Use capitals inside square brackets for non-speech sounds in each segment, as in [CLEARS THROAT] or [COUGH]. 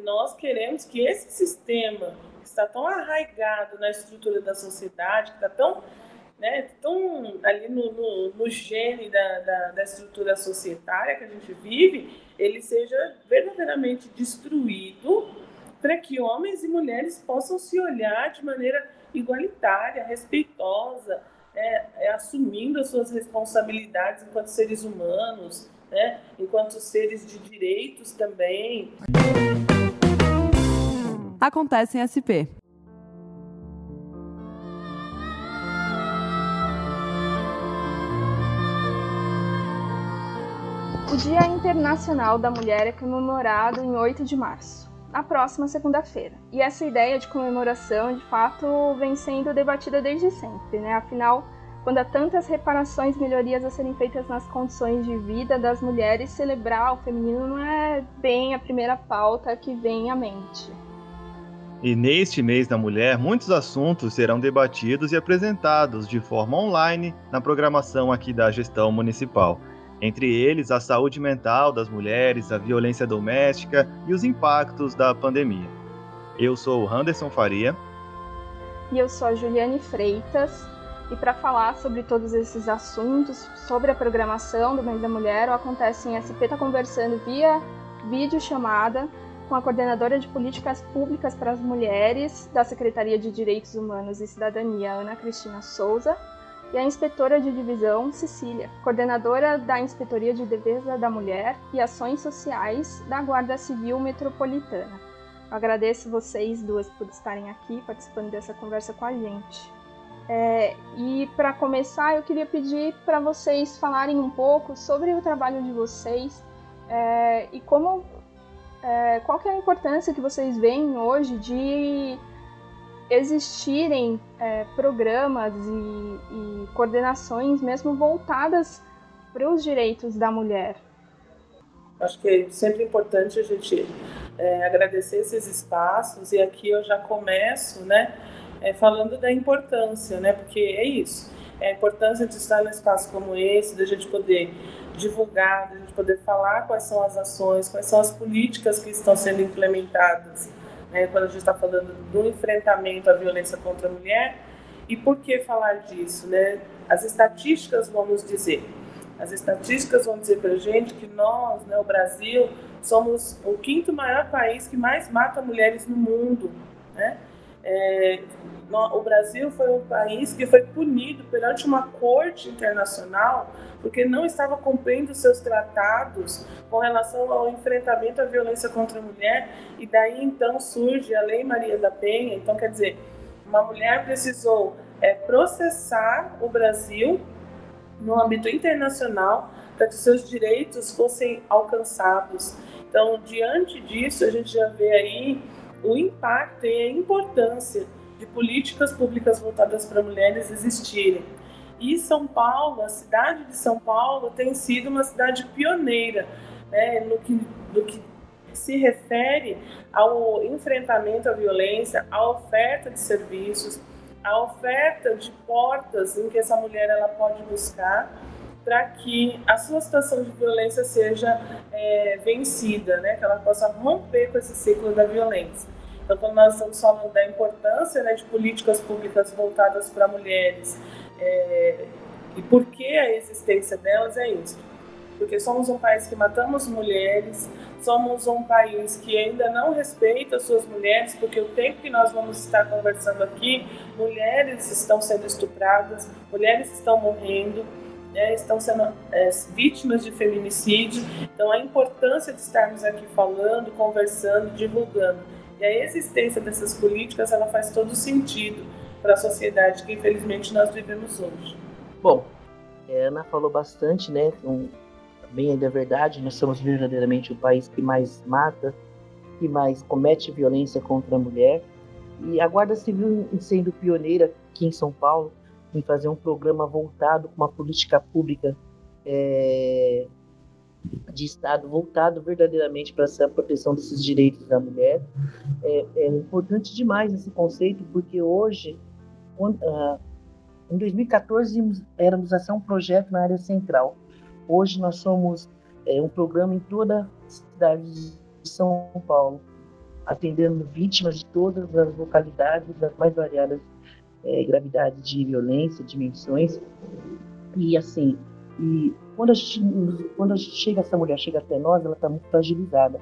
nós queremos que esse sistema que está tão arraigado na estrutura da sociedade, que está tão, né, tão ali no, no, no gene da, da, da estrutura societária que a gente vive, ele seja verdadeiramente destruído para que homens e mulheres possam se olhar de maneira igualitária, respeitosa, é, é, assumindo as suas responsabilidades enquanto seres humanos, né, enquanto seres de direitos também. Acontece em SP. O Dia Internacional da Mulher é comemorado em 8 de março, na próxima segunda-feira. E essa ideia de comemoração, de fato, vem sendo debatida desde sempre, né? Afinal, quando há tantas reparações e melhorias a serem feitas nas condições de vida das mulheres, celebrar o feminino não é bem a primeira pauta que vem à mente. E neste mês da mulher, muitos assuntos serão debatidos e apresentados de forma online na programação aqui da gestão municipal entre eles a saúde mental das mulheres, a violência doméstica e os impactos da pandemia. Eu sou o Anderson Faria. E eu sou a Juliane Freitas. E para falar sobre todos esses assuntos, sobre a programação do Mês da Mulher, o Acontece em SP está conversando via videochamada com a coordenadora de políticas públicas para as mulheres da Secretaria de Direitos Humanos e Cidadania, Ana Cristina Souza, e a inspetora de divisão, Cecília, coordenadora da Inspetoria de Defesa da Mulher e Ações Sociais da Guarda Civil Metropolitana. Eu agradeço vocês duas por estarem aqui participando dessa conversa com a gente. É, e para começar, eu queria pedir para vocês falarem um pouco sobre o trabalho de vocês é, e como, é, qual é a importância que vocês veem hoje de existirem é, programas e, e, coordenações mesmo voltadas para os direitos da mulher. Acho que é sempre importante a gente é, agradecer esses espaços e aqui eu já começo, né, é, falando da importância, né, porque é isso, é a importância de estar num espaço como esse, da gente poder divulgar, da gente poder falar quais são as ações, quais são as políticas que estão sendo implementadas né, quando a gente está falando do enfrentamento à violência contra a mulher. E por que falar disso? Né? As estatísticas vão nos dizer. As estatísticas vão dizer para a gente que nós, né, o Brasil, somos o quinto maior país que mais mata mulheres no mundo. Né? É, o Brasil foi um país que foi punido perante uma corte internacional porque não estava cumprindo seus tratados com relação ao enfrentamento à violência contra a mulher e daí então surge a Lei Maria da Penha. Então, quer dizer, uma mulher precisou é, processar o Brasil no âmbito internacional para que seus direitos fossem alcançados. Então, diante disso, a gente já vê aí o impacto e a importância de políticas públicas voltadas para mulheres existirem. E São Paulo, a cidade de São Paulo, tem sido uma cidade pioneira né, no, que, no que se refere ao enfrentamento à violência, à oferta de serviços, à oferta de portas em que essa mulher ela pode buscar para que a sua situação de violência seja é, vencida, né? que ela possa romper com esse ciclo da violência. Então, quando nós estamos falando da importância né, de políticas públicas voltadas para mulheres é, e por que a existência delas é isso. Porque somos um país que matamos mulheres, somos um país que ainda não respeita as suas mulheres, porque o tempo que nós vamos estar conversando aqui, mulheres estão sendo estupradas, mulheres estão morrendo, né, estão sendo é, vítimas de feminicídio. Então, a importância de estarmos aqui falando, conversando, divulgando e a existência dessas políticas ela faz todo sentido para a sociedade que infelizmente nós vivemos hoje. Bom, a Ana falou bastante, né? Um, bem ainda é verdade, nós somos verdadeiramente o país que mais mata, que mais comete violência contra a mulher. E a Guarda Civil sendo pioneira aqui em São Paulo em fazer um programa voltado com uma política pública é, de Estado voltado verdadeiramente para essa proteção desses direitos da mulher. É, é importante demais esse conceito, porque hoje, uh, em 2014, éramos a ser um projeto na área central. Hoje nós somos é, um programa em toda a cidade de São Paulo. atendendo vítimas de todas as localidades, das mais variadas é, gravidades de violência, dimensões. E assim, e quando a gente, quando a gente chega, essa mulher chega até nós, ela está muito fragilizada.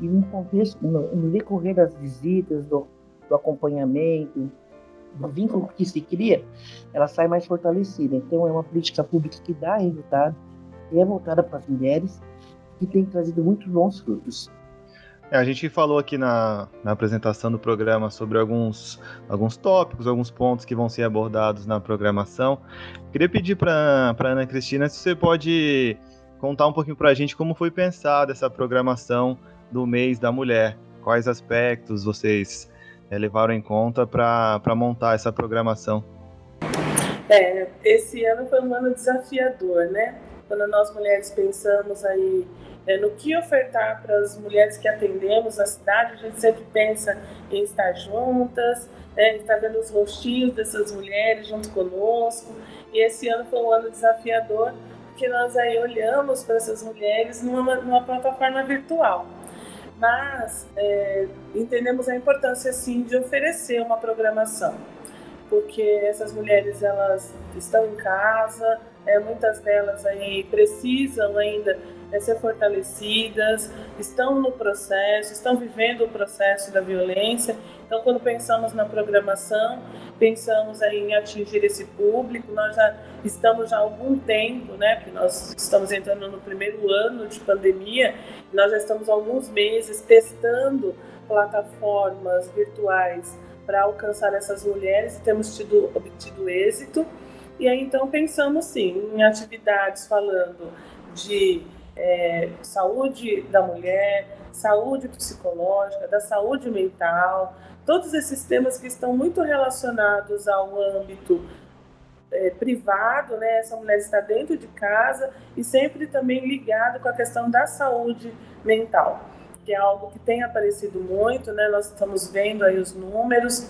E no contexto, no, no decorrer das visitas, do, do acompanhamento, do vínculo que se cria, ela sai mais fortalecida. Então, é uma política pública que dá resultado e é voltada para as mulheres e tem trazido muitos bons frutos. É, a gente falou aqui na, na, apresentação do programa sobre alguns, alguns tópicos, alguns pontos que vão ser abordados na programação. Queria pedir para a Ana Cristina se você pode contar um pouquinho para a gente como foi pensada essa programação do mês da mulher. Quais aspectos vocês é, levaram em conta para montar essa programação? É, esse ano foi um ano desafiador, né? Quando nós mulheres pensamos aí é, no que ofertar para as mulheres que atendemos na cidade, a gente sempre pensa em estar juntas, né, estar vendo os rostinhos dessas mulheres junto conosco. E esse ano foi um ano desafiador, porque nós aí olhamos para essas mulheres numa, numa plataforma virtual. Mas é, entendemos a importância, sim, de oferecer uma programação porque essas mulheres elas estão em casa, é, muitas delas aí precisam ainda é, ser fortalecidas, estão no processo, estão vivendo o processo da violência. Então, quando pensamos na programação, pensamos aí em atingir esse público. Nós já estamos já há algum tempo, né? Porque nós estamos entrando no primeiro ano de pandemia, nós já estamos há alguns meses testando plataformas virtuais para alcançar essas mulheres e temos tido obtido êxito. E aí então pensamos sim em atividades falando de é, saúde da mulher, saúde psicológica, da saúde mental, todos esses temas que estão muito relacionados ao âmbito é, privado, né? Essa mulher está dentro de casa e sempre também ligado com a questão da saúde mental, que é algo que tem aparecido muito, né? Nós estamos vendo aí os números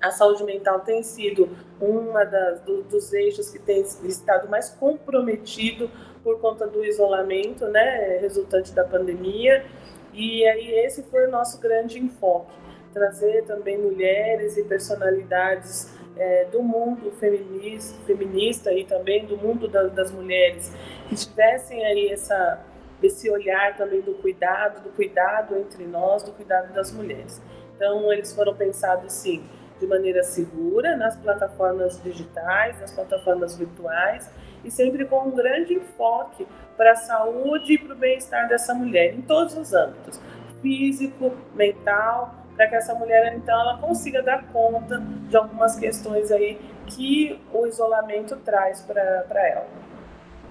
a saúde mental tem sido uma das, do, dos eixos que tem estado mais comprometido por conta do isolamento, né, resultante da pandemia. E aí esse foi o nosso grande enfoque, trazer também mulheres e personalidades é, do mundo feminista, feminista e também do mundo da, das mulheres que tivessem aí essa esse olhar também do cuidado, do cuidado entre nós, do cuidado das mulheres. Então eles foram pensados sim de maneira segura nas plataformas digitais, nas plataformas virtuais e sempre com um grande enfoque para a saúde e para o bem-estar dessa mulher em todos os âmbitos, físico, mental, para que essa mulher então ela consiga dar conta de algumas questões aí que o isolamento traz para ela.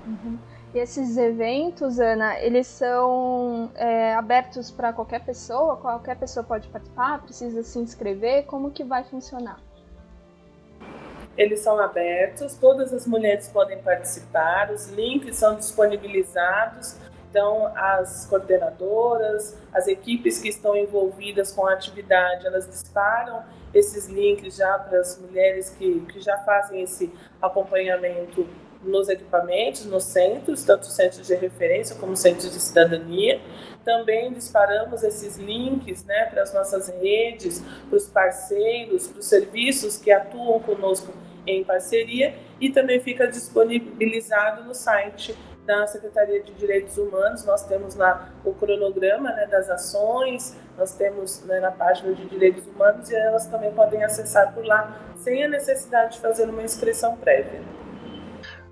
Uhum. E esses eventos, Ana, eles são é, abertos para qualquer pessoa? Qualquer pessoa pode participar? Precisa se inscrever? Como que vai funcionar? Eles são abertos, todas as mulheres podem participar, os links são disponibilizados. Então, as coordenadoras, as equipes que estão envolvidas com a atividade, elas disparam esses links já para as mulheres que, que já fazem esse acompanhamento nos equipamentos, nos centros, tanto centros de referência como centros de cidadania. Também disparamos esses links né, para as nossas redes, para os parceiros, para os serviços que atuam conosco em parceria e também fica disponibilizado no site da Secretaria de Direitos Humanos. Nós temos lá o cronograma né, das ações, nós temos né, na página de Direitos Humanos e elas também podem acessar por lá sem a necessidade de fazer uma inscrição prévia.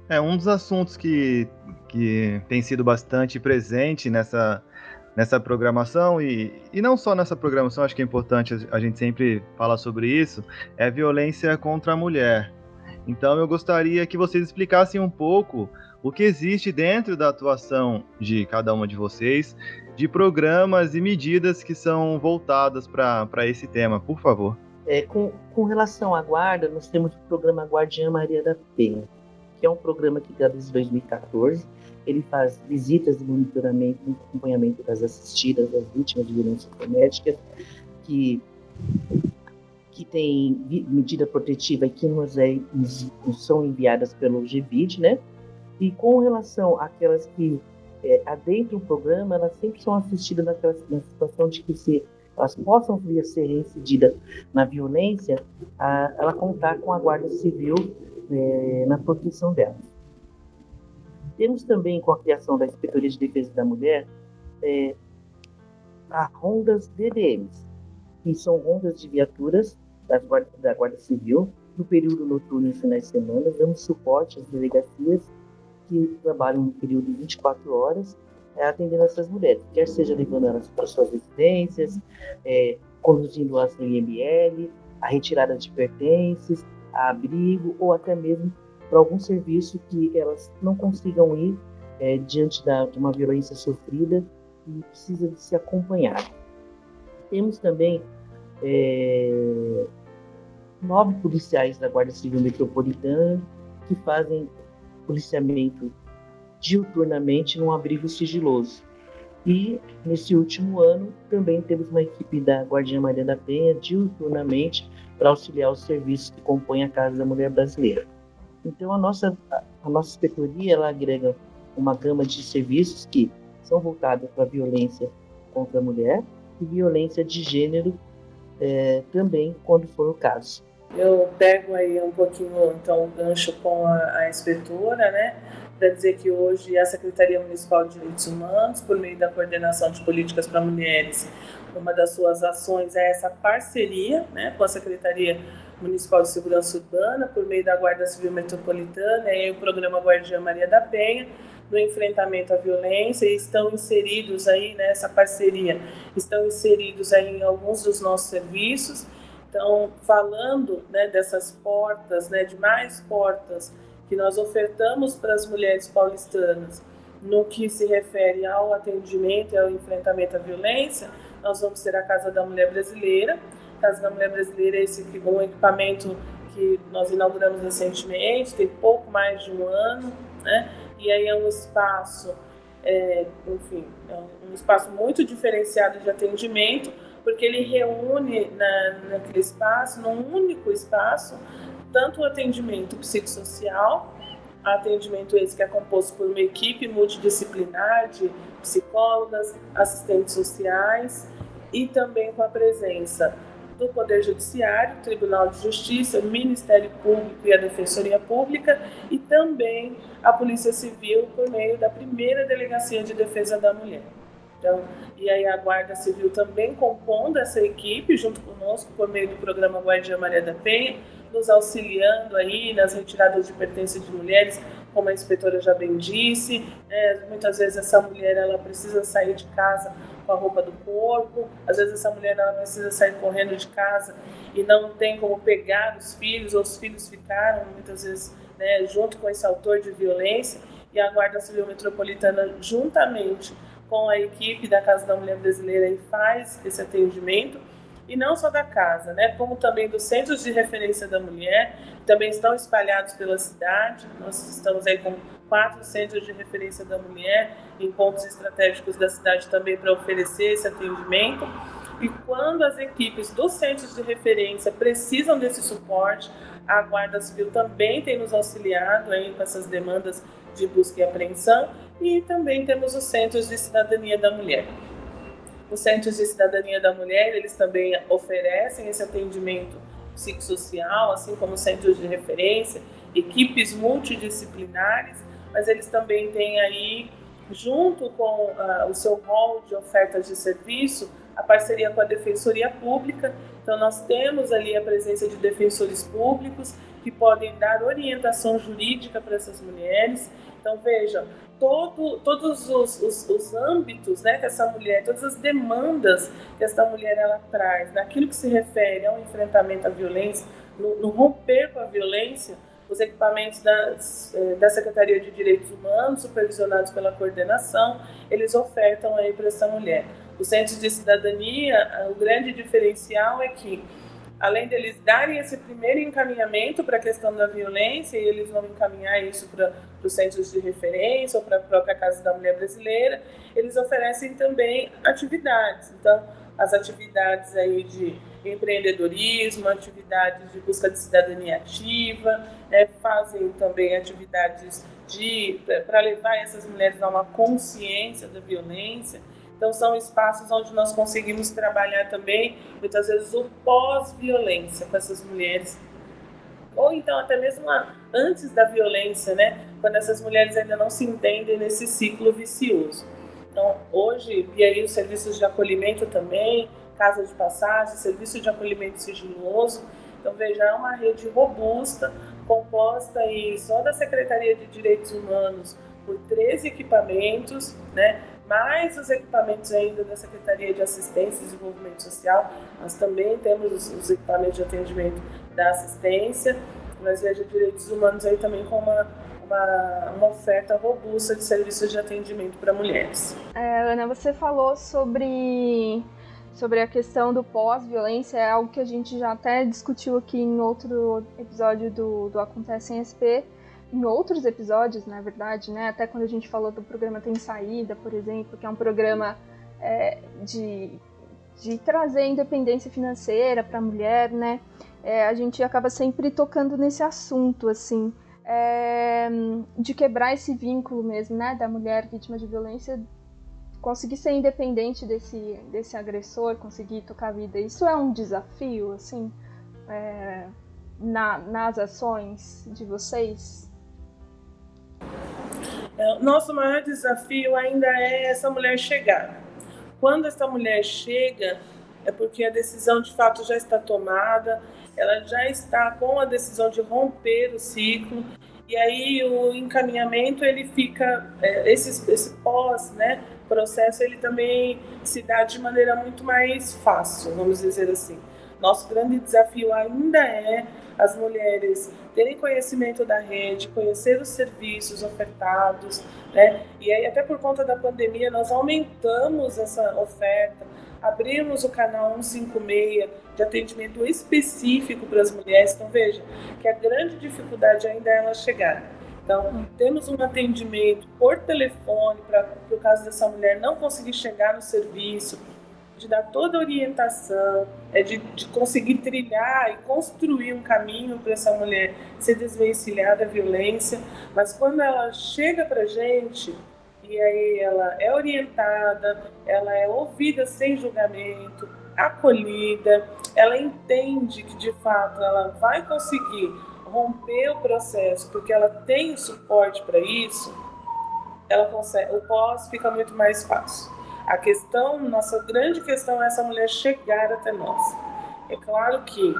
É um dos assuntos que, que tem sido bastante presente nessa, nessa programação e, e não só nessa programação, acho que é importante a gente sempre falar sobre isso, é a violência contra a mulher. Então eu gostaria que vocês explicassem um pouco o que existe dentro da atuação de cada uma de vocês, de programas e medidas que são voltadas para esse tema, por favor. É, com, com relação à guarda, nós temos o programa Guardiã Maria da Penha que é um programa que desde 2014 ele faz visitas de monitoramento e acompanhamento das assistidas, das vítimas de violência doméstica, que que tem medida protetiva e que nos, é, nos, são enviadas pelo GVID, né? E com relação àquelas que é, adentram o programa, elas sempre são assistidas naquela, na situação de que se elas possam vir a ser reincididas na violência, a, ela contar com a Guarda Civil é, na proteção delas. Temos também, com a criação da Inspetoria de Defesa da Mulher, é, a rondas DDMs, que são rondas de viaturas guarda, da Guarda Civil, no período noturno e finais de semana, dando suporte às delegacias que trabalham no período de 24 horas, é, atendendo essas mulheres, quer seja levando elas para suas residências, é, conduzindo as no IML, a retirada de pertences, a abrigo ou até mesmo para algum serviço que elas não consigam ir é, diante da, de uma violência sofrida e precisa de se acompanhar. Temos também é, nove policiais da Guarda Civil Metropolitana que fazem policiamento diuturnamente num abrigo sigiloso. E nesse último ano também temos uma equipe da Guardia Maria da Penha diuturnamente para auxiliar os serviços que compõem a Casa da Mulher Brasileira. Então a nossa a nossa inspetoria ela agrega uma gama de serviços que são voltados para a violência contra a mulher e violência de gênero é, também, quando for o caso. Eu pego aí um pouquinho, então, o gancho com a, a inspetora, né, para dizer que hoje a Secretaria Municipal de Direitos Humanos, por meio da coordenação de políticas para mulheres, uma das suas ações é essa parceria né, com a Secretaria Municipal de Segurança Urbana, por meio da Guarda Civil Metropolitana e o programa Guardiã Maria da Penha, no enfrentamento à violência estão inseridos aí nessa parceria, estão inseridos aí em alguns dos nossos serviços. Então, falando né, dessas portas, né, de mais portas que nós ofertamos para as mulheres paulistanas no que se refere ao atendimento e ao enfrentamento à violência, nós vamos ter a Casa da Mulher Brasileira. A Casa da Mulher Brasileira é esse um equipamento que nós inauguramos recentemente, tem pouco mais de um ano, né? E aí é um espaço, é, enfim, é um espaço muito diferenciado de atendimento, porque ele reúne na, naquele espaço, num único espaço, tanto o atendimento psicossocial, atendimento esse que é composto por uma equipe multidisciplinar de psicólogas, assistentes sociais e também com a presença do Poder Judiciário, Tribunal de Justiça, Ministério Público e a Defensoria Pública e também a Polícia Civil por meio da primeira Delegacia de Defesa da Mulher. Então, e aí a Guarda Civil também compondo essa equipe junto conosco por meio do programa Guardia Maria da Penha, nos auxiliando aí nas retiradas de pertences de mulheres, como a inspetora já bem disse. Né? Muitas vezes essa mulher ela precisa sair de casa com a roupa do corpo, às vezes essa mulher ela precisa sair correndo de casa e não tem como pegar os filhos, ou os filhos ficaram muitas vezes né, junto com esse autor de violência. E a Guarda Civil Metropolitana, juntamente com a equipe da Casa da Mulher Brasileira, faz esse atendimento e não só da casa, né, como também dos centros de referência da mulher, também estão espalhados pela cidade. Nós estamos aí com quatro centros de referência da mulher em pontos estratégicos da cidade também para oferecer esse atendimento. E quando as equipes dos centros de referência precisam desse suporte, a Guarda Civil também tem nos auxiliado aí com essas demandas de busca e apreensão e também temos os centros de cidadania da mulher. Os Centros de Cidadania da Mulher, eles também oferecem esse atendimento psicossocial, assim como centros de referência, equipes multidisciplinares, mas eles também têm aí, junto com uh, o seu rol de ofertas de serviço, a parceria com a Defensoria Pública. Então, nós temos ali a presença de defensores públicos que podem dar orientação jurídica para essas mulheres. Então, vejam, todo, todos os, os, os, âmbitos né, que essa mulher, todas as demandas que essa mulher ela traz, naquilo que se refere ao enfrentamento à violência, no, no romper com a violência, os equipamentos das, eh, da Secretaria de Direitos Humanos, supervisionados pela coordenação, eles ofertam aí para essa mulher. Os centros de cidadania, o grande diferencial é que além deles darem esse primeiro encaminhamento para a questão da violência, e eles vão encaminhar isso para os centros de referência ou para a própria Casa da Mulher Brasileira, eles oferecem também atividades. Então, as atividades aí de empreendedorismo, atividades de busca de cidadania ativa, né, fazem também atividades de para levar essas mulheres a uma consciência da violência. Então, são espaços onde nós conseguimos trabalhar também, muitas vezes, o pós-violência com essas mulheres. Ou então, até mesmo antes da violência, né? Quando essas mulheres ainda não se entendem nesse ciclo vicioso. Então, hoje, e aí os serviços de acolhimento também, casa de passagem, serviço de acolhimento sigiloso. Então, veja, é uma rede robusta, composta aí só da Secretaria de Direitos Humanos por 13 equipamentos, né? mais os equipamentos ainda da Secretaria de Assistência e Desenvolvimento Social. Nós também temos os, os equipamentos de atendimento da assistência, mas veja direitos humanos aí também com uma, uma, uma oferta robusta de serviços de atendimento para mulheres. É, Ana, você falou sobre sobre a questão do pós-violência, é algo que a gente já até discutiu aqui em outro episódio do, do Acontece em SP, em outros episódios, na verdade, né? Até quando a gente falou do programa Tem Saída, por exemplo, que é um programa é, de, de trazer independência financeira para a mulher, né? É, a gente acaba sempre tocando nesse assunto, assim, é, de quebrar esse vínculo mesmo, né? Da mulher vítima de violência conseguir ser independente desse, desse agressor, conseguir tocar a vida. Isso é um desafio, assim, é, na, nas ações de vocês? É, nosso maior desafio ainda é essa mulher chegar. Quando essa mulher chega, é porque a decisão de fato já está tomada, ela já está com a decisão de romper o ciclo, e aí o encaminhamento ele fica, é, esse, esse pós, né, processo, ele também se dá de maneira muito mais fácil, vamos dizer assim. Nosso grande desafio ainda é as mulheres terem conhecimento da rede, conhecer os serviços ofertados, né? E aí até por conta da pandemia nós aumentamos essa oferta, abrimos o canal 156 de atendimento específico para as mulheres. Então veja que a grande dificuldade ainda é ela chegar. Então, temos um atendimento por telefone para o caso dessa mulher não conseguir chegar no serviço, de dar toda a orientação, é de, de conseguir trilhar e construir um caminho para essa mulher se desvencilhar da violência. Mas quando ela chega para a gente, e aí ela é orientada, ela é ouvida sem julgamento, acolhida, ela entende que de fato ela vai conseguir romper o processo porque ela tem o suporte para isso, ela consegue, o pós fica muito mais fácil. A questão, nossa grande questão é essa mulher chegar até nós. É claro que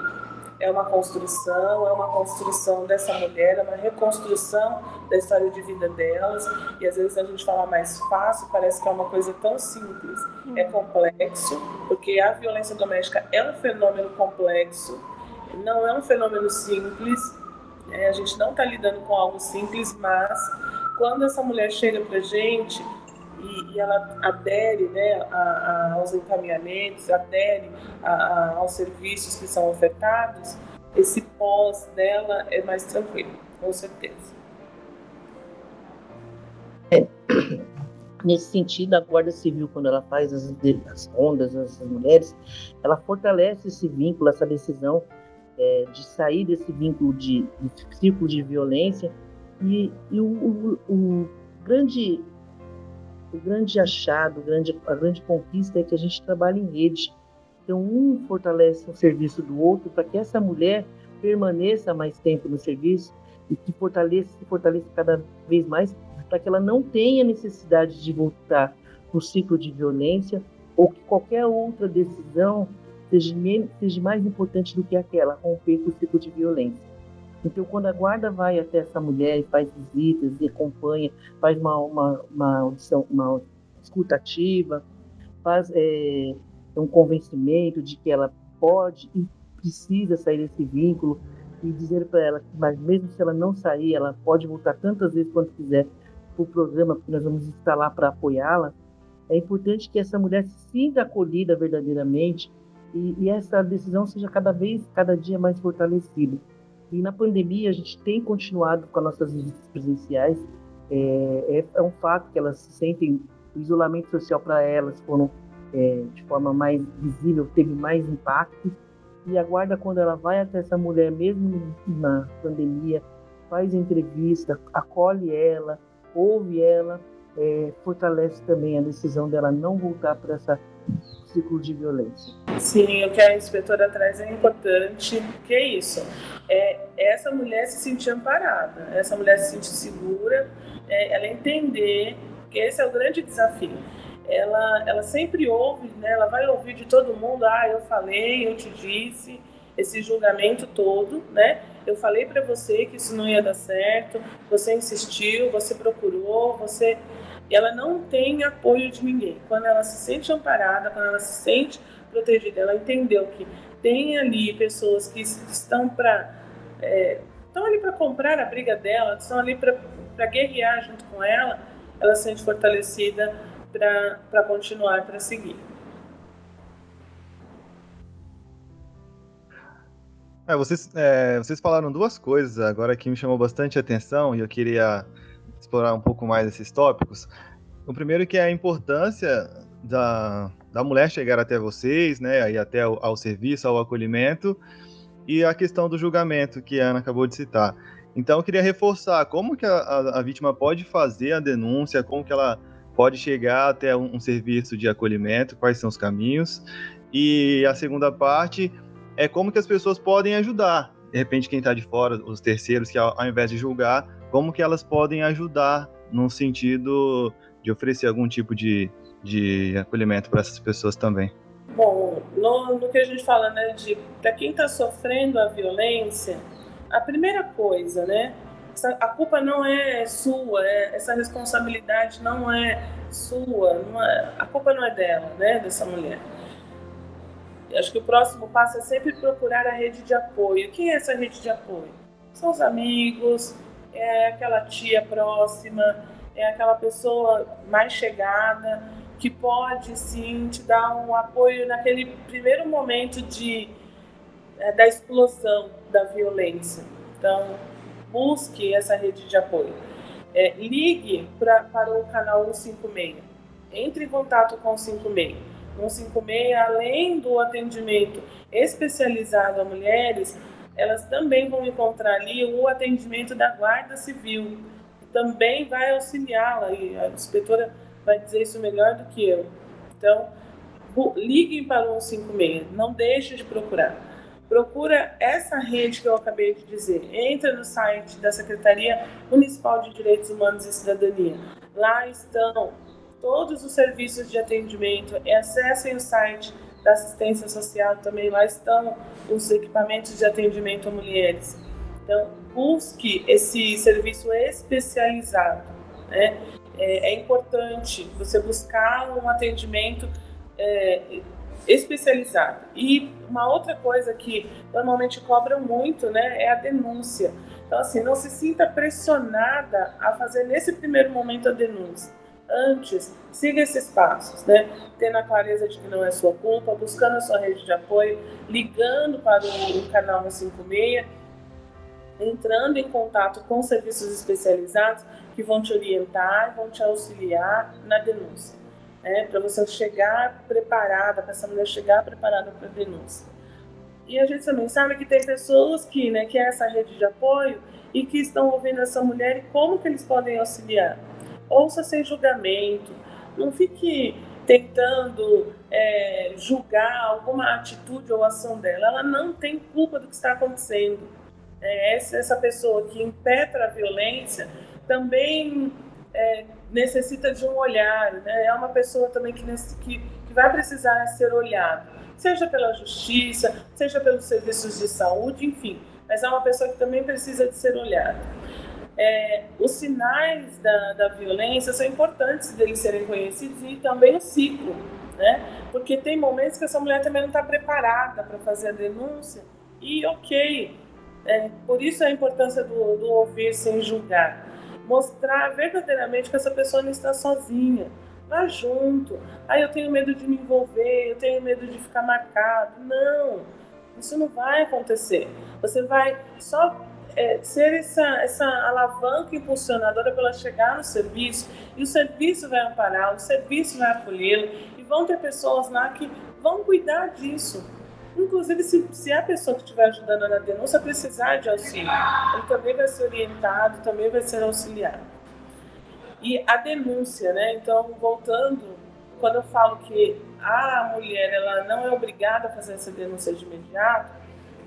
é uma construção, é uma construção dessa mulher, é uma reconstrução da história de vida delas. E às vezes a gente fala mais fácil, parece que é uma coisa tão simples. É complexo, porque a violência doméstica é um fenômeno complexo, não é um fenômeno simples. É, a gente não está lidando com algo simples, mas quando essa mulher chega para gente, e, e ela adere né, a, a, aos encaminhamentos, adere a, aos serviços que são ofertados, esse pós dela é mais tranquilo, com certeza. É, [CLEARS THROAT] nesse sentido, a Guarda Civil, quando ela faz as, as rondas, as, mulheres, ela fortalece esse vínculo, essa decisão é, de sair desse vínculo de, de círculo de violência e, e o, o, o, grande o grande achado, grande, a grande conquista é que a gente trabalha em rede. Então, um fortalece o serviço do outro para que essa mulher permaneça mais tempo no serviço e que fortaleça, se fortaleça cada vez mais para que ela não tenha necessidade de voltar para o ciclo de violência ou que qualquer outra decisão seja, seja mais importante do que aquela, romper com o ciclo de violência. Então, quando a guarda vai até essa mulher e faz visitas e acompanha, faz uma, uma, uma audição, uma escutativa, faz é, um convencimento de que ela pode e precisa sair desse vínculo e dizer para ela que, mas mesmo se ela não sair, ela pode voltar tantas vezes quanto quiser para o programa, porque nós vamos estar lá para apoiá-la. É importante que essa mulher se sinta acolhida verdadeiramente e, e essa decisão seja cada vez, cada dia mais fortalecida. E na pandemia a gente tem continuado com as nossas visitas presenciais. É, é, é um fato que elas se sentem o isolamento social para elas foram é, de forma mais visível, teve mais impacto. E a guarda, quando ela vai até essa mulher, mesmo na pandemia, faz entrevista, acolhe ela, ouve ela é, fortalece também a decisão dela não voltar para essa ciclo de violência. Sim, o que a inspetora traz é importante, que é isso. É essa mulher se sentir amparada, essa mulher se sentir segura, é, ela entender que esse é o grande desafio. Ela, ela sempre ouve, né, ela vai ouvir de todo mundo, ah, eu falei, eu te disse, esse julgamento todo, né? Eu falei para você que isso não ia dar certo, você insistiu, você procurou, você ela não tem apoio de ninguém. Quando ela se sente amparada, quando ela se sente protegida, ela entendeu que tem ali pessoas que estão para é, estão ali para comprar a briga dela, estão ali para guerrear junto com ela, ela se sente fortalecida para continuar, para seguir. É, vocês, é, vocês falaram duas coisas agora que me chamou bastante atenção e eu queria explorar um pouco mais esses tópicos. O primeiro que é a importância da, da mulher chegar até vocês, né, e até ao, ao serviço, ao acolhimento, e a questão do julgamento que a Ana acabou de citar. Então, eu queria reforçar como que a, a, a vítima pode fazer a denúncia, como que ela pode chegar até um, um, serviço de acolhimento, quais são os caminhos. E a segunda parte é como que as pessoas podem ajudar. De repente, quem está de fora, os terceiros, que ao, ao invés de julgar, como que elas podem ajudar no sentido de oferecer algum tipo de, de acolhimento para essas pessoas também? Bom, no, no que a gente fala, né, de para quem está sofrendo a violência, a primeira coisa, né, a culpa não é sua, é, essa responsabilidade não é sua, não é, a culpa não é dela, né, dessa mulher. Acho que o próximo passo é sempre procurar a rede de apoio. Quem é essa rede de apoio? São os amigos, é aquela tia próxima, é aquela pessoa mais chegada que pode sim te dar um apoio naquele primeiro momento de é, da explosão da violência. Então, busque essa rede de apoio. É, ligue pra, para o canal 156. Entre em contato com o 156. O 156, além do atendimento especializado a mulheres, elas também vão encontrar ali o atendimento da Guarda Civil, que também vai auxiliá-la, e a inspetora vai dizer isso melhor do que eu. Então, liguem para o 156, não deixe de procurar. Procura essa rede que eu acabei de dizer. Entra no site da Secretaria Municipal de Direitos Humanos e Cidadania. Lá estão todos os serviços de atendimento. Acessem o site da assistência social também lá estão os equipamentos de atendimento a mulheres. Então, busque esse serviço especializado. Né? É, é importante você buscar um atendimento é, especializado. E uma outra coisa que normalmente cobram muito né, é a denúncia. Então, assim, não se sinta pressionada a fazer nesse primeiro momento a denúncia antes, siga esses passos, né? Tendo a clareza de que não é sua culpa, buscando a sua rede de apoio, ligando para o canal 156, entrando em contato com serviços especializados que vão te orientar, vão te auxiliar na denúncia, né? Para você chegar preparada, para essa mulher chegar preparada para a denúncia. E a gente também sabe que tem pessoas que, né, que é essa rede de apoio e que estão ouvindo essa mulher e como que eles podem auxiliar ouça sem julgamento, não fique tentando é, julgar alguma atitude ou ação dela. Ela não tem culpa do que está acontecendo. É, essa, essa pessoa que impetra a violência também é, necessita de um olhar, né? é uma pessoa também que, que, que vai precisar ser olhada, seja pela justiça, seja pelos serviços de saúde, enfim, mas é uma pessoa que também precisa de ser olhada é, os sinais da, da violência são importantes deles serem conhecidos e também o ciclo, né? Porque tem momentos que essa mulher também não está preparada para fazer a denúncia e ok, é, por isso a importância do, do ouvir sem julgar, mostrar verdadeiramente que essa pessoa não está sozinha, vá junto. Ah, eu tenho medo de me envolver, eu tenho medo de ficar marcado. Não, isso não vai acontecer. Você vai só é, ser essa, essa alavanca impulsionadora para ela chegar no serviço, e o serviço vai amparar, o serviço vai acolhê-lo, e vão ter pessoas lá que vão cuidar disso. Inclusive, se, se a pessoa que estiver ajudando na denúncia precisar de auxílio, ele também vai ser orientado, também vai ser auxiliado. E a denúncia, né? Então, voltando, quando eu falo que a mulher ela não é obrigada a fazer essa denúncia de imediato,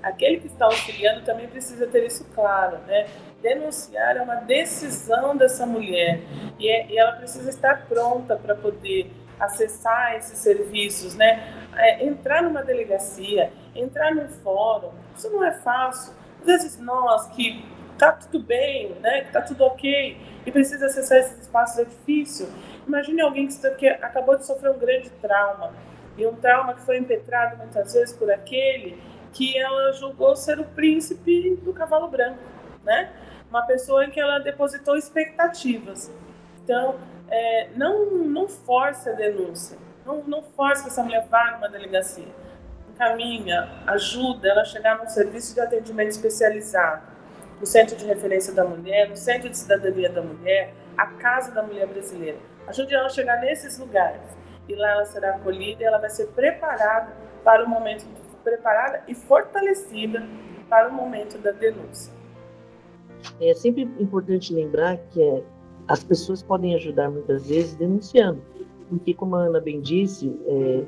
aquele que está auxiliando também precisa ter isso claro, né? Denunciar é uma decisão dessa mulher e, é, e ela precisa estar pronta para poder acessar esses serviços, né? É, entrar numa delegacia, entrar num fórum, isso não é fácil. Às vezes nós que tá tudo bem, né? Que tá tudo ok e precisa acessar esses espaços é difícil. Imagine alguém que, que acabou de sofrer um grande trauma e um trauma que foi impetrado muitas vezes por aquele que ela julgou ser o príncipe do cavalo branco, né? Uma pessoa em que ela depositou expectativas. Então, é, não, não force a denúncia, não, não force que essa mulher vá numa delegacia. Encaminha, ajuda ela a chegar num serviço de atendimento especializado, no Centro de Referência da Mulher, no Centro de Cidadania da Mulher, a Casa da Mulher Brasileira. Ajude ela a chegar nesses lugares. E lá ela será acolhida e ela vai ser preparada para o momento, preparada e fortalecida para o momento da denúncia. É sempre importante lembrar que é, as pessoas podem ajudar muitas vezes denunciando, porque como a Ana bem disse, é,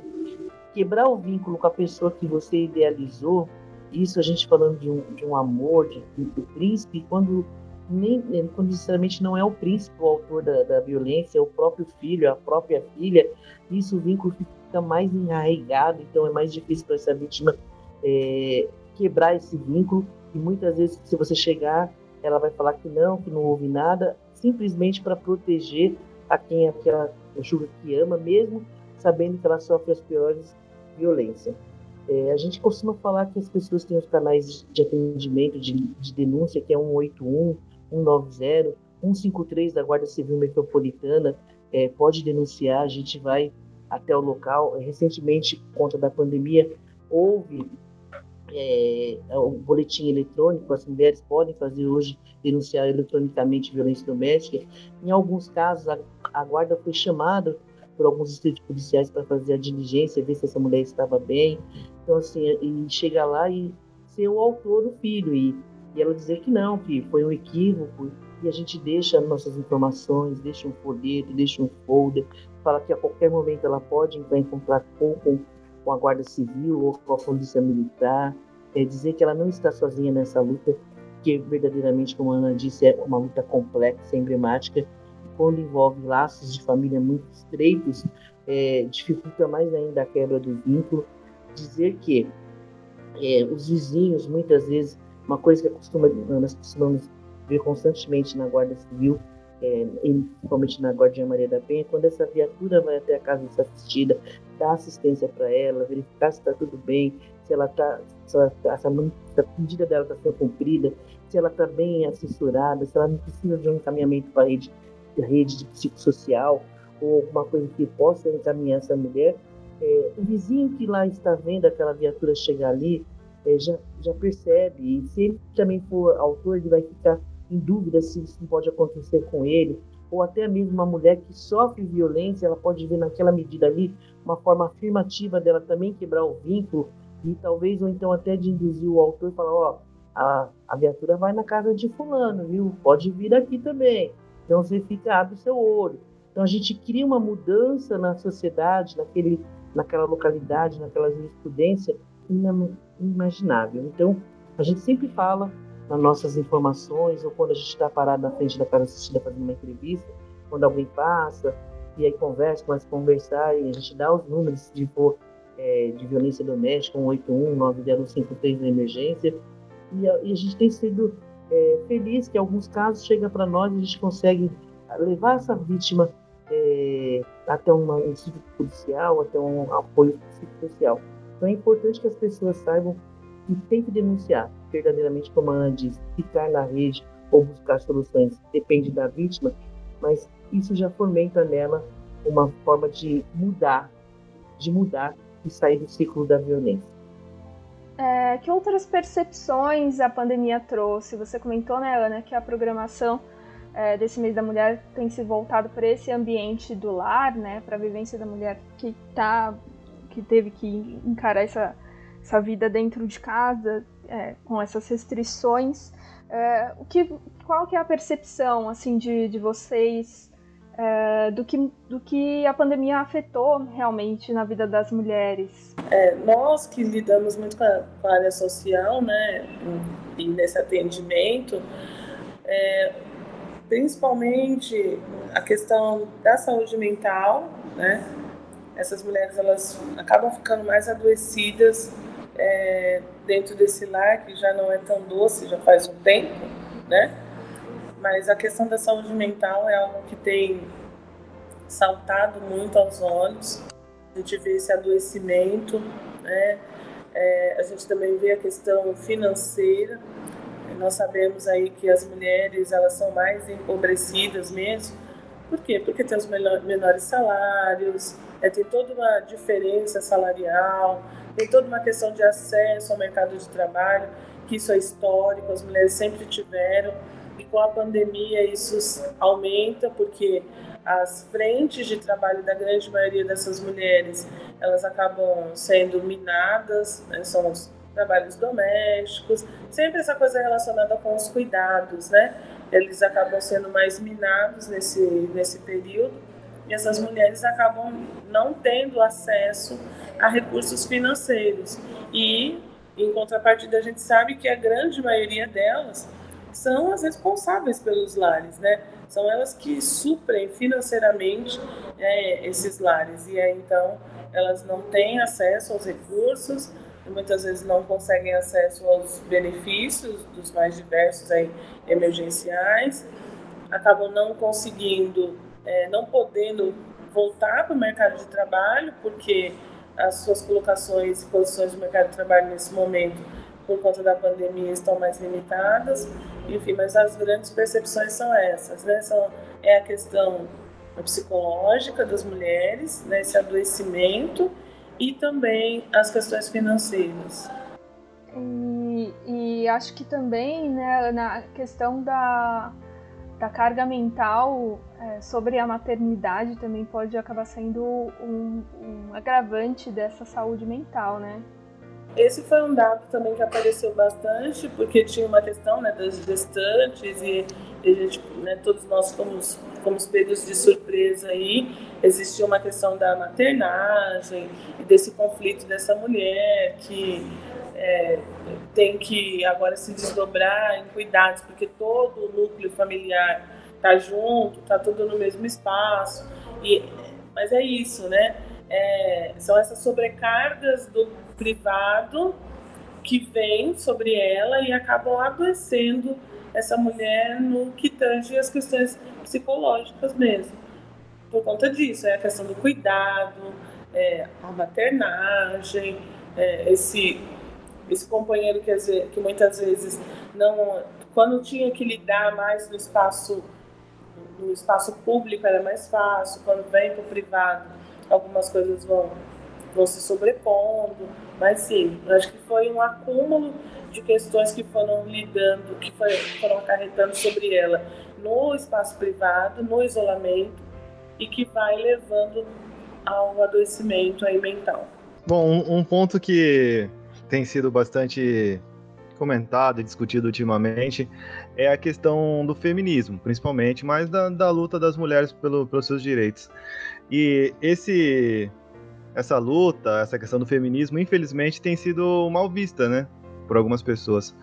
quebrar o vínculo com a pessoa que você idealizou, isso a gente falando de um, de um amor, de, de príncipe, quando nem quando necessariamente não é o príncipe o autor da, da violência, é o próprio filho, a própria filha, isso o vínculo fica mais enraigado, então é mais difícil para essa vítima é, quebrar esse vínculo e muitas vezes se você chegar ela vai falar que não, que não houve nada, simplesmente para proteger a quem ela julga que ama, mesmo sabendo que ela sofre as piores violências. É, a gente costuma falar que as pessoas têm os canais de atendimento, de, de denúncia, que é 181, 190, 153 da Guarda Civil Metropolitana, é, pode denunciar, a gente vai até o local. Recentemente, por conta da pandemia, houve é, o boletim eletrônico, as mulheres podem fazer hoje denunciar eletronicamente violência doméstica. Em alguns casos, a, a guarda foi chamada por alguns distritos policiais para fazer a diligência, ver se essa mulher estava bem. Então, assim, e chegar lá e ser o autor do filho. E, e ela dizer que não, que foi um equívoco. E a gente deixa nossas informações, deixa um folheto, deixa um folder, fala que a qualquer momento ela pode entrar em contato com, com a Guarda Civil ou com a Polícia Militar, é dizer que ela não está sozinha nessa luta, que verdadeiramente, como a Ana disse, é uma luta complexa, emblemática, quando envolve laços de família muito estreitos, é, dificulta mais ainda a quebra do vínculo. Dizer que é, os vizinhos, muitas vezes, uma coisa que costuma, nós costumamos ver constantemente na Guarda Civil, é, principalmente na Guardia Maria da Penha, quando essa viatura vai até a casa dessa assistida, dá assistência para ela, verificar se está tudo bem, se ela está, se, tá, se a medida dela está sendo cumprida, se ela está bem assessorada, se ela não precisa de um encaminhamento para a rede, rede de psicossocial ou alguma coisa que possa encaminhar essa mulher. É, o vizinho que lá está vendo aquela viatura chegar ali é, já, já percebe, e se ele também for autor, ele vai ficar em dúvida se isso pode acontecer com ele, ou até mesmo uma mulher que sofre violência, ela pode ver naquela medida ali uma forma afirmativa dela também quebrar o vínculo e talvez ou então até de induzir o autor e falar, ó, a, a viatura vai na casa de fulano, viu? Pode vir aqui também. Então você fica abre o seu olho. Então a gente cria uma mudança na sociedade, naquele, naquela localidade, naquela jurisprudência inimaginável. Então a gente sempre fala nas nossas informações, ou quando a gente está parado na frente da casa assistida fazendo uma entrevista, quando alguém passa, e aí conversa, começa a conversar, e a gente dá os números de, for, é, de violência doméstica, 181, 9053 na emergência, e a, e a, gente tem sido é, feliz que alguns casos chega para nós e a gente consegue levar essa vítima é, até uma, um instituto policial, até um apoio psicossocial. Então é importante que as pessoas saibam e tem que denunciar, verdadeiramente, como a Ana diz, ficar na rede ou buscar soluções, depende da vítima, mas isso já fomenta nela uma forma de mudar, de mudar e sair do ciclo da violência. É, que outras percepções a pandemia trouxe? Você comentou, né, Ana, que a programação é, desse mês da mulher tem se voltado para esse ambiente do lar, né, para a vivência da mulher que tá, que teve que encarar essa essa vida dentro de casa, é, com essas restrições. É, o que, qual que é a percepção assim de, de vocês é, do, que, do que a pandemia afetou realmente na vida das mulheres. É, nós que lidamos muito com a, com a, área social, né, e nesse atendimento, é, principalmente a questão da saúde mental, né, essas mulheres elas acabam ficando mais adoecidas é, dentro desse lar que já não é tão doce, já faz um tempo, né? Mas a questão da saúde mental é algo que tem saltado muito aos olhos. A gente vê esse adoecimento, né? É, a gente também vê a questão financeira. Nós sabemos aí que as mulheres elas são mais empobrecidas mesmo. Por quê? Porque tem os menores salários, é, tem toda uma diferença salarial, tem toda uma questão de acesso ao mercado de trabalho, que isso é histórico, as mulheres sempre tiveram e com a pandemia isso aumenta porque as frentes de trabalho da grande maioria dessas mulheres elas acabam sendo minadas, né? são os trabalhos domésticos, sempre essa coisa relacionada com os cuidados, né? Eles acabam sendo mais minados nesse nesse período e essas mulheres acabam não tendo acesso a recursos financeiros e em contrapartida a gente sabe que a grande maioria delas são as responsáveis pelos lares, né? São elas que suprem financeiramente é, esses lares. E aí, então, elas não têm acesso aos recursos, muitas vezes não conseguem acesso aos benefícios dos mais diversos aí, emergenciais, acabam não conseguindo, é, não podendo voltar para o mercado de trabalho, porque as suas colocações e posições no mercado de trabalho nesse momento por conta da pandemia estão mais limitadas, enfim, mas as grandes percepções são essas, né? São, é a questão psicológica das mulheres, né? esse adoecimento e também as questões financeiras. E, e acho que também, né, na questão da, da carga mental é, sobre a maternidade também pode acabar sendo um, um agravante dessa saúde mental, né? Esse foi um dado também que apareceu bastante, porque tinha uma questão né, das gestantes e, e gente, né, todos nós fomos, fomos pegos de surpresa aí. Existia uma questão da maternagem e desse conflito dessa mulher que é, tem que agora se desdobrar em cuidados, porque todo o núcleo familiar está junto, está tudo no mesmo espaço. E, mas é isso, né? É, são essas sobrecargas do privado que vem sobre ela e acabam adoecendo essa mulher no que tange as questões psicológicas mesmo. Por conta disso, é a questão do cuidado, é, a maternagem, é, esse, esse companheiro que, que muitas vezes não. Quando tinha que lidar mais no espaço, no espaço público era mais fácil, quando vem para o privado, algumas coisas vão, vão se sobrepondo. Mas sim, acho que foi um acúmulo de questões que foram lidando, que foi, foram acarretando sobre ela no espaço privado, no isolamento, e que vai levando ao adoecimento aí mental. Bom, um ponto que tem sido bastante comentado e discutido ultimamente é a questão do feminismo, principalmente, mas da, da luta das mulheres pelo, pelos seus direitos. E esse essa luta, essa questão do feminismo, infelizmente tem sido mal vista, né, por algumas pessoas.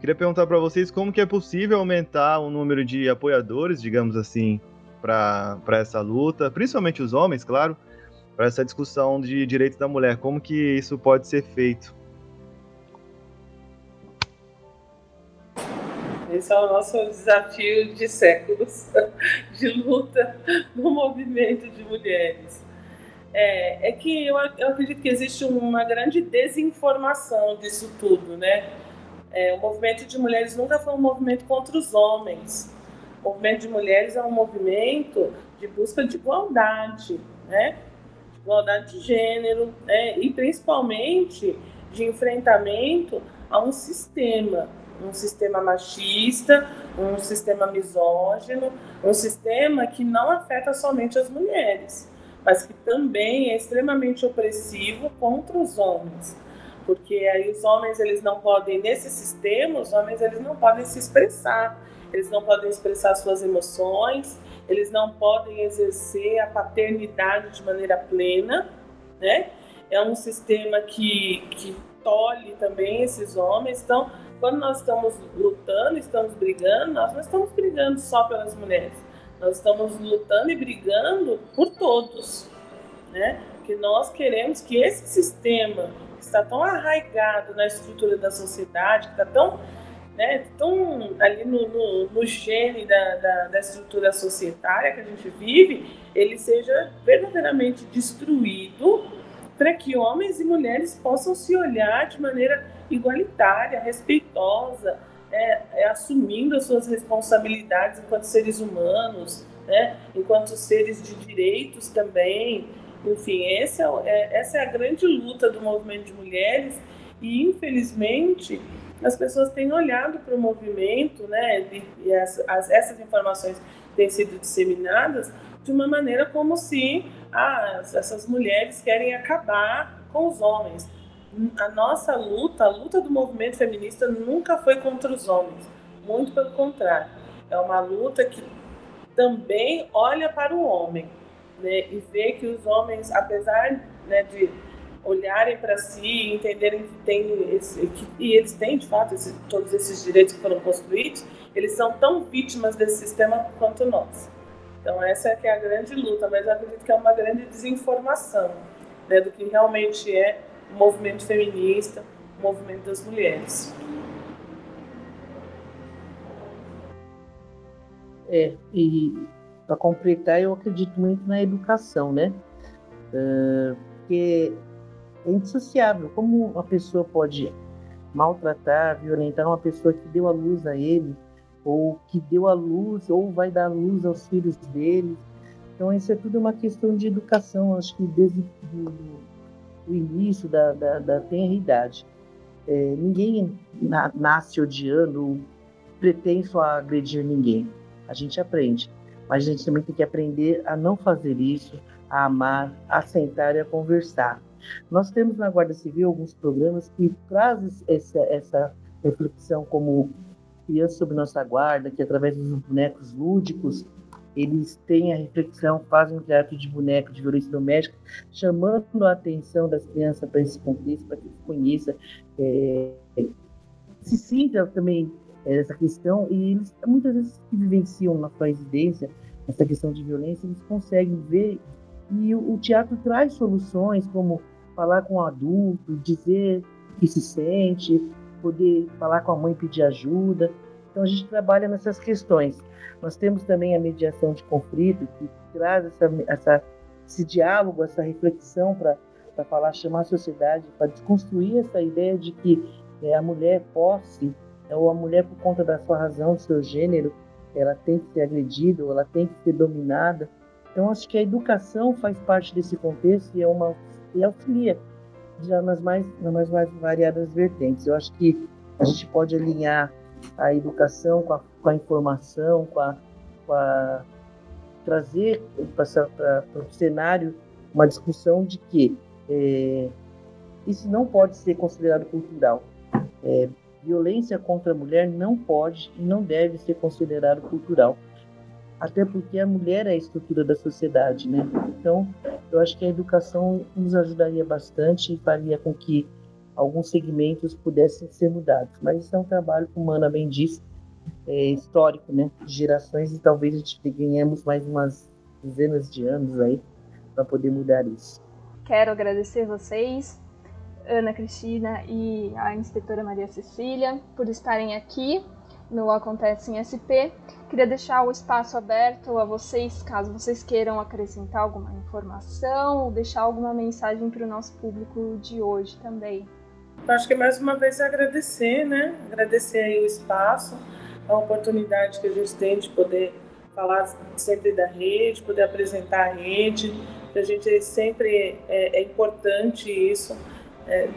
Queria perguntar para vocês como que é possível aumentar o número de apoiadores, digamos assim, para essa luta, principalmente os homens, claro, para essa discussão de direitos da mulher. Como que isso pode ser feito? Esse é o nosso desafio de séculos [LAUGHS] de luta no movimento de mulheres. É, é que eu, eu, acredito que existe uma grande desinformação disso tudo, né? É, o movimento de mulheres nunca foi um movimento contra os homens. O movimento de mulheres é um movimento de busca de igualdade, né? De igualdade de gênero, né? e principalmente de enfrentamento a um sistema, um sistema machista, um sistema misógino, um sistema que não afeta somente as mulheres mas que também é extremamente opressivo contra os homens, porque aí os homens eles não podem nesse sistema, os homens eles não podem se expressar, eles não podem expressar suas emoções, eles não podem exercer a paternidade de maneira plena, né? É um sistema que, que tolhe também esses homens. Então, quando nós estamos lutando, estamos brigando, nós não estamos brigando só pelas mulheres, nós estamos lutando e brigando por todos, né? Que nós queremos que esse sistema que está tão arraigado na estrutura da sociedade, que está tão né, tão ali no, no, no gene da, da, da, estrutura societária que a gente vive, ele seja verdadeiramente destruído para que homens e mulheres possam se olhar de maneira igualitária, respeitosa, é, é, assumindo as suas responsabilidades enquanto seres humanos, né, enquanto seres de direitos também. Enfim, é, é, essa é a grande luta do movimento de mulheres e, infelizmente, as pessoas têm olhado para o movimento, né, e as, as, essas informações têm sido disseminadas de uma maneira como se ah, essas mulheres querem acabar com os homens. A nossa luta, a luta do movimento feminista nunca foi contra os homens, muito pelo contrário. É uma luta que também olha para o homem né, e vê que os homens, apesar né, de olharem para si e entenderem que tem esse, que, e eles têm de fato esse, todos esses direitos que foram construídos, eles são tão vítimas desse sistema quanto nós. Então essa é que é a grande luta, mas eu acredito que é uma grande desinformação né, do que realmente é o movimento feminista, o movimento das mulheres. É, e para completar, eu acredito muito na educação, né? Uh, porque é indissociável. Como uma pessoa pode maltratar, violentar uma pessoa que deu a luz a ele, ou que deu a luz, ou vai dar luz aos filhos dele. Então, isso é tudo uma questão de educação, acho que desde o início da, da, da tenra-idade. É, ninguém na, nasce odiando, pretenso a agredir ninguém. A gente aprende, mas a gente também tem que aprender a não fazer isso, a amar, a sentar e a conversar. Nós temos na Guarda Civil alguns programas que trazem essa, essa reflexão como Criança sob Nossa Guarda, que através dos bonecos lúdicos, eles têm a reflexão, fazem um teatro de boneco de violência doméstica, chamando a atenção das crianças para esse contexto, para que eles conheçam, é, se sinta também é, essa questão, e eles, muitas vezes que vivenciam na sua residência essa questão de violência, eles conseguem ver, e o, o teatro traz soluções como falar com o adulto, dizer que se sente, poder falar com a mãe, pedir ajuda. Então a gente trabalha nessas questões. Nós temos também a mediação de conflito, que traz essa, essa esse diálogo, essa reflexão para falar, chamar a sociedade, para desconstruir essa ideia de que é, a mulher posse, é, ou a mulher por conta da sua razão, do seu gênero, ela tem que ser agredida, ou ela tem que ser dominada. Então acho que a educação faz parte desse contexto e é uma e auxilia já nas mais, nas mais variadas vertentes. Eu acho que a gente pode alinhar a educação com a, com a informação, com a, com a trazer para o cenário uma discussão de que é, isso não pode ser considerado cultural. É, violência contra a mulher não pode e não deve ser considerado cultural até porque a mulher é a estrutura da sociedade, né? Então, eu acho que a educação nos ajudaria bastante e faria com que alguns segmentos pudessem ser mudados. Mas isso é um trabalho, como a Ana bem disse, é histórico, né? De gerações e talvez a gente ganhemos mais umas dezenas de anos aí para poder mudar isso. Quero agradecer vocês, Ana Cristina e a inspetora Maria Cecília, por estarem aqui no Acontece em SP. Queria deixar o espaço aberto a vocês, caso vocês queiram acrescentar alguma informação ou deixar alguma mensagem para o nosso público de hoje também. Acho que mais uma vez agradecer, né? Agradecer aí o espaço, a oportunidade que a gente tem de poder falar sempre da rede, poder apresentar a rede. Para a gente sempre é, é importante isso. É,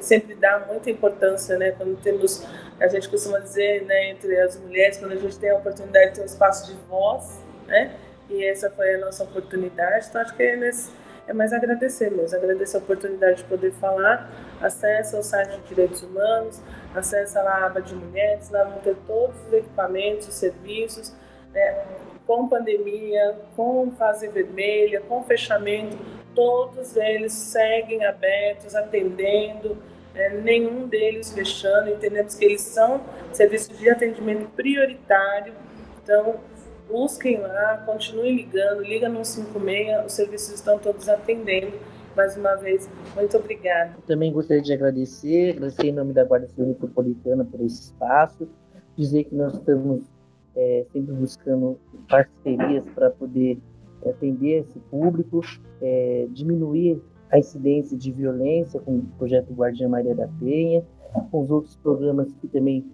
sempre dá muita importância, né? Quando temos a gente costuma dizer, né, entre as mulheres, quando a gente tem a oportunidade de ter um espaço de voz, né, e essa foi a nossa oportunidade, então acho que é, nesse, é mais agradecer mesmo, agradecer a oportunidade de poder falar, acessa o site de Direitos Humanos, acessa lá a aba de mulheres, lá vão ter todos os equipamentos, os serviços, né, com pandemia, com fase vermelha, com fechamento, todos eles seguem abertos, atendendo, é, nenhum deles fechando. Entendemos que eles são serviços de atendimento prioritário. Então, busquem lá, continuem ligando, liga no 56, os serviços estão todos atendendo. Mais uma vez, muito obrigada. Também gostaria de agradecer, agradecer em nome da Guarda Civil Metropolitana por esse espaço, dizer que nós estamos é, sempre buscando parcerias para poder atender esse público, é, diminuir a incidência de violência com o projeto Guardiã Maria da Penha, com os outros programas que também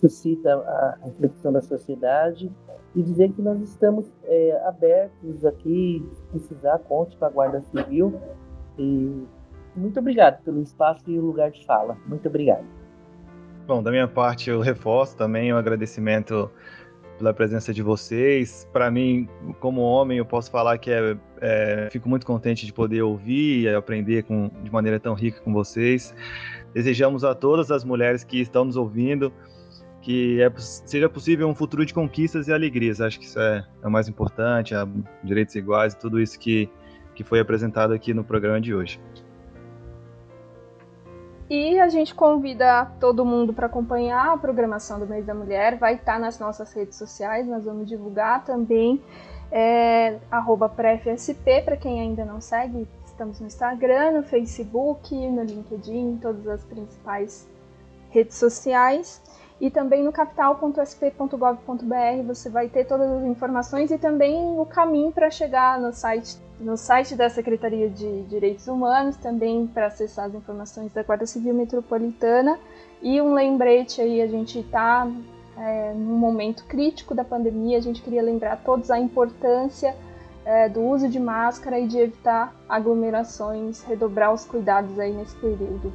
suscitam a reflexão da sociedade e dizer que nós estamos é, abertos aqui, se precisar, conte com a Guarda Civil. E muito obrigado pelo espaço e o lugar de fala. Muito obrigado. Bom, da minha parte, eu reforço também o agradecimento pela presença de vocês. Para mim, como homem, eu posso falar que é, é, fico muito contente de poder ouvir e aprender com, de maneira tão rica com vocês. Desejamos a todas as mulheres que estão nos ouvindo que é, seja possível um futuro de conquistas e alegrias. Acho que isso é, é o mais importante, direitos iguais e tudo isso que, que foi apresentado aqui no programa de hoje. E a gente convida todo mundo para acompanhar a programação do Mês da Mulher. Vai estar tá nas nossas redes sociais, nós vamos divulgar também. É, PrefSP, para quem ainda não segue, estamos no Instagram, no Facebook, no LinkedIn, em todas as principais redes sociais. E também no capital.sp.gov.br você vai ter todas as informações e também o caminho para chegar no site no site da Secretaria de Direitos Humanos, também para acessar as informações da Guarda Civil Metropolitana. E um lembrete aí, a gente está é, num momento crítico da pandemia, a gente queria lembrar a todos a importância é, do uso de máscara e de evitar aglomerações, redobrar os cuidados aí nesse período.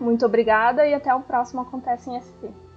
Muito obrigada e até o próximo Acontece em SP.